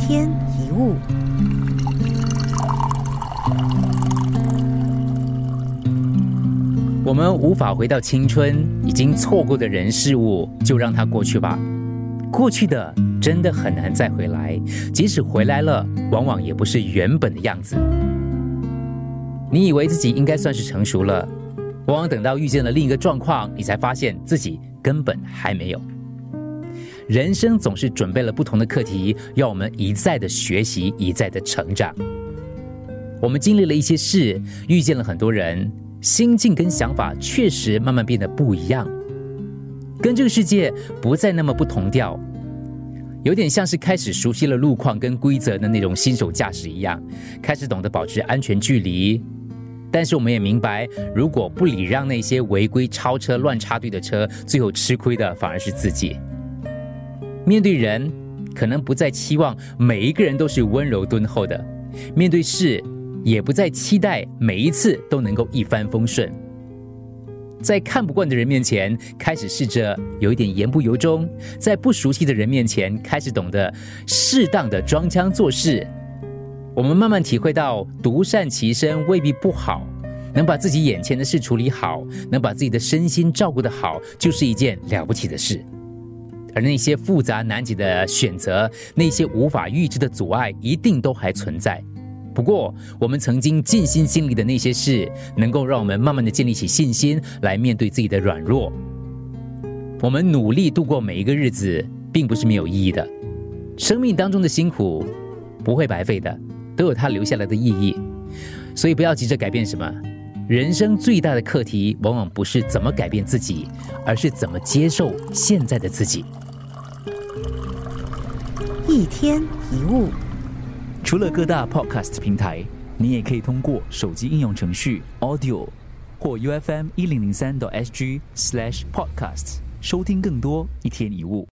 天一物，我们无法回到青春，已经错过的人事物，就让它过去吧。过去的真的很难再回来，即使回来了，往往也不是原本的样子。你以为自己应该算是成熟了，往往等到遇见了另一个状况，你才发现自己根本还没有。人生总是准备了不同的课题，要我们一再的学习，一再的成长。我们经历了一些事，遇见了很多人，心境跟想法确实慢慢变得不一样，跟这个世界不再那么不同调，有点像是开始熟悉了路况跟规则的那种新手驾驶一样，开始懂得保持安全距离。但是我们也明白，如果不礼让那些违规超车、乱插队的车，最后吃亏的反而是自己。面对人，可能不再期望每一个人都是温柔敦厚的；面对事，也不再期待每一次都能够一帆风顺。在看不惯的人面前，开始试着有一点言不由衷；在不熟悉的人面前，开始懂得适当的装腔作势。我们慢慢体会到，独善其身未必不好，能把自己眼前的事处理好，能把自己的身心照顾得好，就是一件了不起的事。而那些复杂难解的选择，那些无法预知的阻碍，一定都还存在。不过，我们曾经尽心尽力的那些事，能够让我们慢慢的建立起信心，来面对自己的软弱。我们努力度过每一个日子，并不是没有意义的。生命当中的辛苦不会白费的，都有它留下来的意义。所以，不要急着改变什么。人生最大的课题，往往不是怎么改变自己，而是怎么接受现在的自己。一天一物，除了各大 podcast 平台，你也可以通过手机应用程序 Audio 或 UFM 一零零三 SG slash podcast 收听更多一天一物。